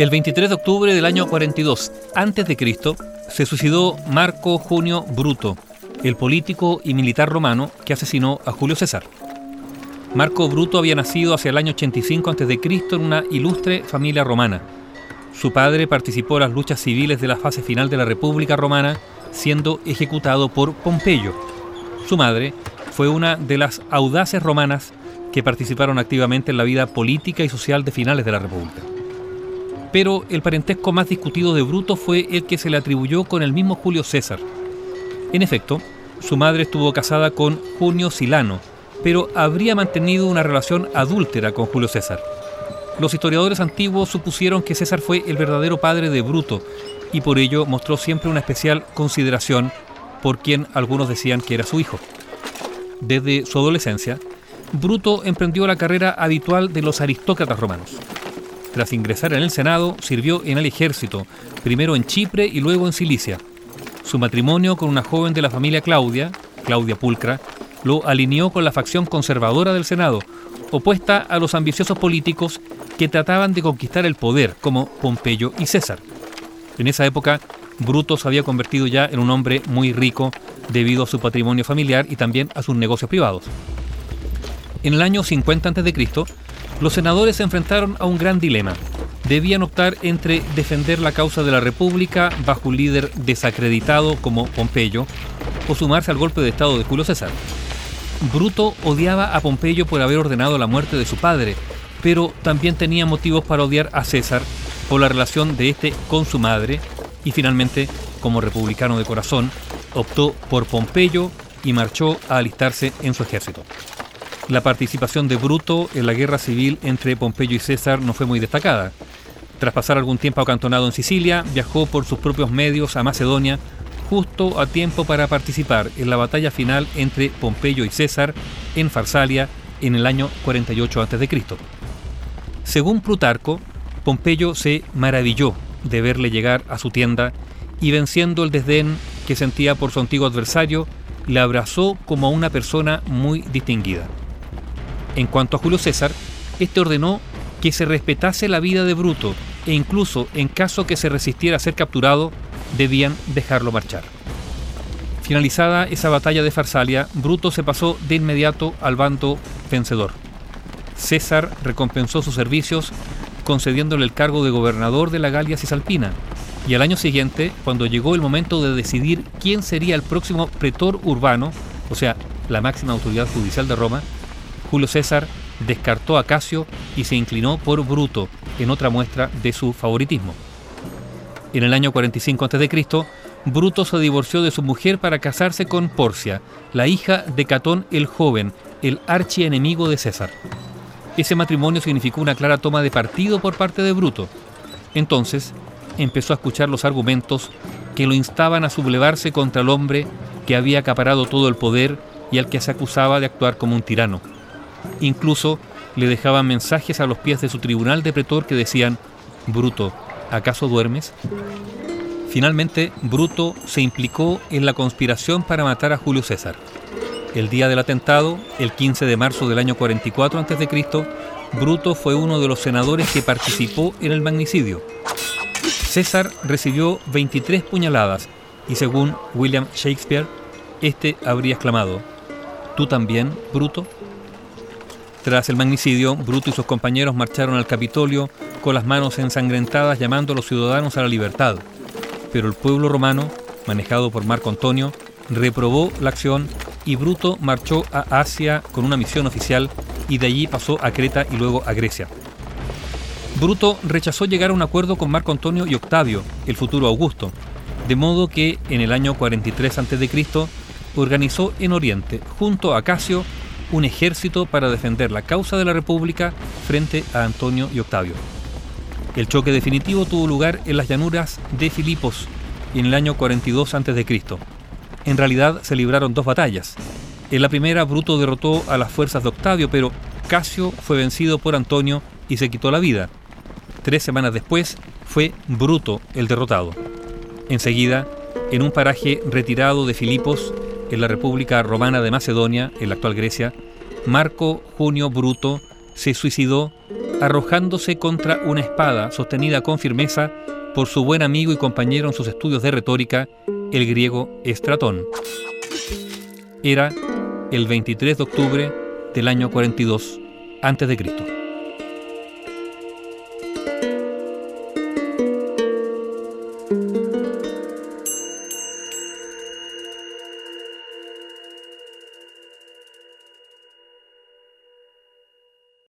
El 23 de octubre del año 42 a.C., se suicidó Marco Junio Bruto, el político y militar romano que asesinó a Julio César. Marco Bruto había nacido hacia el año 85 a.C. en una ilustre familia romana. Su padre participó en las luchas civiles de la fase final de la República Romana, siendo ejecutado por Pompeyo. Su madre fue una de las audaces romanas que participaron activamente en la vida política y social de finales de la República pero el parentesco más discutido de Bruto fue el que se le atribuyó con el mismo Julio César. En efecto, su madre estuvo casada con Junio Silano, pero habría mantenido una relación adúltera con Julio César. Los historiadores antiguos supusieron que César fue el verdadero padre de Bruto y por ello mostró siempre una especial consideración por quien algunos decían que era su hijo. Desde su adolescencia, Bruto emprendió la carrera habitual de los aristócratas romanos. Tras ingresar en el Senado, sirvió en el ejército, primero en Chipre y luego en Cilicia. Su matrimonio con una joven de la familia Claudia, Claudia Pulcra, lo alineó con la facción conservadora del Senado, opuesta a los ambiciosos políticos que trataban de conquistar el poder, como Pompeyo y César. En esa época, Bruto se había convertido ya en un hombre muy rico debido a su patrimonio familiar y también a sus negocios privados. En el año 50 a.C., los senadores se enfrentaron a un gran dilema. Debían optar entre defender la causa de la República bajo un líder desacreditado como Pompeyo o sumarse al golpe de Estado de Julio César. Bruto odiaba a Pompeyo por haber ordenado la muerte de su padre, pero también tenía motivos para odiar a César por la relación de este con su madre y finalmente, como republicano de corazón, optó por Pompeyo y marchó a alistarse en su ejército. La participación de Bruto en la guerra civil entre Pompeyo y César no fue muy destacada. Tras pasar algún tiempo acantonado en Sicilia, viajó por sus propios medios a Macedonia justo a tiempo para participar en la batalla final entre Pompeyo y César en Farsalia en el año 48 a.C. Según Plutarco, Pompeyo se maravilló de verle llegar a su tienda y venciendo el desdén que sentía por su antiguo adversario, le abrazó como a una persona muy distinguida. En cuanto a Julio César, este ordenó que se respetase la vida de Bruto e incluso en caso que se resistiera a ser capturado, debían dejarlo marchar. Finalizada esa batalla de Farsalia, Bruto se pasó de inmediato al bando vencedor. César recompensó sus servicios concediéndole el cargo de gobernador de la Galia Cisalpina, y al año siguiente, cuando llegó el momento de decidir quién sería el próximo pretor urbano, o sea, la máxima autoridad judicial de Roma, Julio César descartó a Casio y se inclinó por Bruto en otra muestra de su favoritismo. En el año 45 a.C., Bruto se divorció de su mujer para casarse con Porcia, la hija de Catón el Joven, el archienemigo de César. Ese matrimonio significó una clara toma de partido por parte de Bruto. Entonces empezó a escuchar los argumentos que lo instaban a sublevarse contra el hombre que había acaparado todo el poder y al que se acusaba de actuar como un tirano. Incluso le dejaban mensajes a los pies de su tribunal de pretor que decían, Bruto, ¿acaso duermes? Finalmente, Bruto se implicó en la conspiración para matar a Julio César. El día del atentado, el 15 de marzo del año 44 a.C., Bruto fue uno de los senadores que participó en el magnicidio. César recibió 23 puñaladas y según William Shakespeare, este habría exclamado, ¿Tú también, Bruto? Tras el magnicidio, Bruto y sus compañeros marcharon al Capitolio con las manos ensangrentadas llamando a los ciudadanos a la libertad. Pero el pueblo romano, manejado por Marco Antonio, reprobó la acción y Bruto marchó a Asia con una misión oficial y de allí pasó a Creta y luego a Grecia. Bruto rechazó llegar a un acuerdo con Marco Antonio y Octavio, el futuro Augusto, de modo que en el año 43 a.C. organizó en Oriente, junto a Casio, un ejército para defender la causa de la República frente a Antonio y Octavio. El choque definitivo tuvo lugar en las llanuras de Filipos en el año 42 a.C. En realidad se libraron dos batallas. En la primera Bruto derrotó a las fuerzas de Octavio, pero Casio fue vencido por Antonio y se quitó la vida. Tres semanas después fue Bruto el derrotado. Enseguida, en un paraje retirado de Filipos, en la República Romana de Macedonia, en la actual Grecia, Marco Junio Bruto se suicidó arrojándose contra una espada sostenida con firmeza por su buen amigo y compañero en sus estudios de retórica, el griego Estratón. Era el 23 de octubre del año 42 a.C.